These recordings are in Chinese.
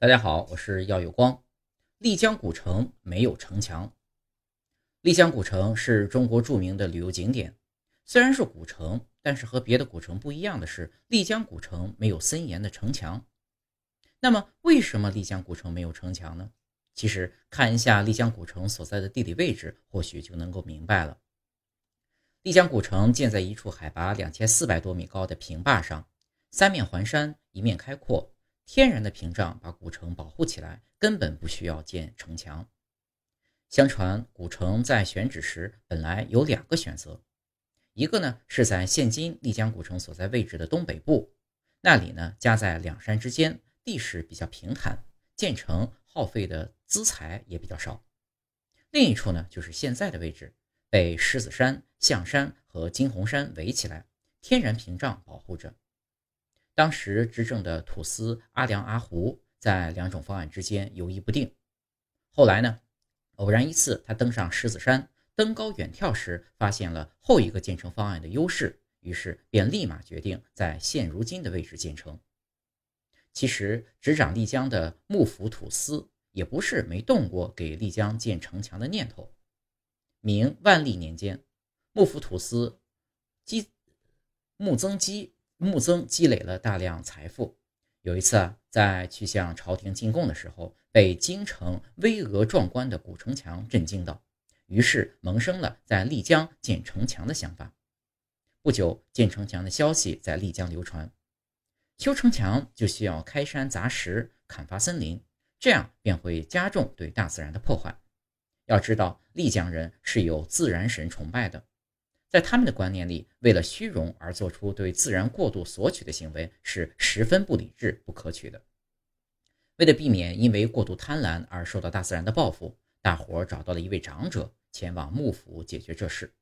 大家好，我是耀有光。丽江古城没有城墙。丽江古城是中国著名的旅游景点，虽然是古城，但是和别的古城不一样的是，丽江古城没有森严的城墙。那么，为什么丽江古城没有城墙呢？其实，看一下丽江古城所在的地理位置，或许就能够明白了。丽江古城建在一处海拔两千四百多米高的平坝上，三面环山，一面开阔。天然的屏障把古城保护起来，根本不需要建城墙。相传古城在选址时本来有两个选择，一个呢是在现今丽江古城所在位置的东北部，那里呢夹在两山之间，地势比较平坦，建成耗费的资财也比较少。另一处呢就是现在的位置，被狮子山、象山和金红山围起来，天然屏障保护着。当时执政的土司阿良阿胡在两种方案之间犹豫不定。后来呢，偶然一次，他登上狮子山，登高远眺时，发现了后一个建成方案的优势，于是便立马决定在现如今的位置建成。其实，执掌丽江的幕府土司也不是没动过给丽江建城墙的念头。明万历年间，幕府土司基穆增基。穆曾积累了大量财富，有一次啊，在去向朝廷进贡的时候，被京城巍峨壮观的古城墙震惊到，于是萌生了在丽江建城墙的想法。不久，建城墙的消息在丽江流传。修城墙就需要开山砸石、砍伐森林，这样便会加重对大自然的破坏。要知道，丽江人是有自然神崇拜的。在他们的观念里，为了虚荣而做出对自然过度索取的行为是十分不理智、不可取的。为了避免因为过度贪婪而受到大自然的报复，大伙儿找到了一位长者前往幕府解决这事。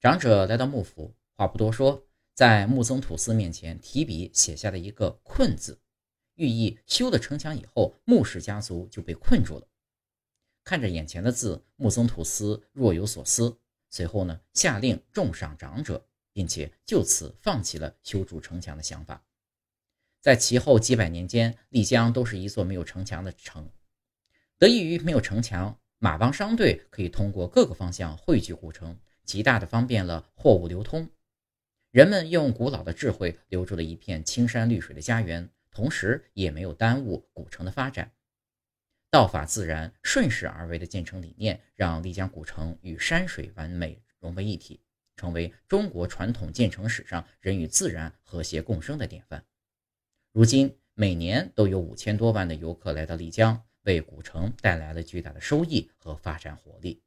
长者来到幕府，话不多说，在木曾土司面前提笔写下了一个“困”字，寓意修了城墙以后，穆氏家族就被困住了。看着眼前的字，木曾土司若有所思。随后呢，下令重赏长者，并且就此放弃了修筑城墙的想法。在其后几百年间，丽江都是一座没有城墙的城。得益于没有城墙，马帮商队可以通过各个方向汇聚古城，极大的方便了货物流通。人们用古老的智慧留住了一片青山绿水的家园，同时也没有耽误古城的发展。道法自然、顺势而为的建成理念，让丽江古城与山水完美融为一体，成为中国传统建成史上人与自然和谐共生的典范。如今，每年都有五千多万的游客来到丽江，为古城带来了巨大的收益和发展活力。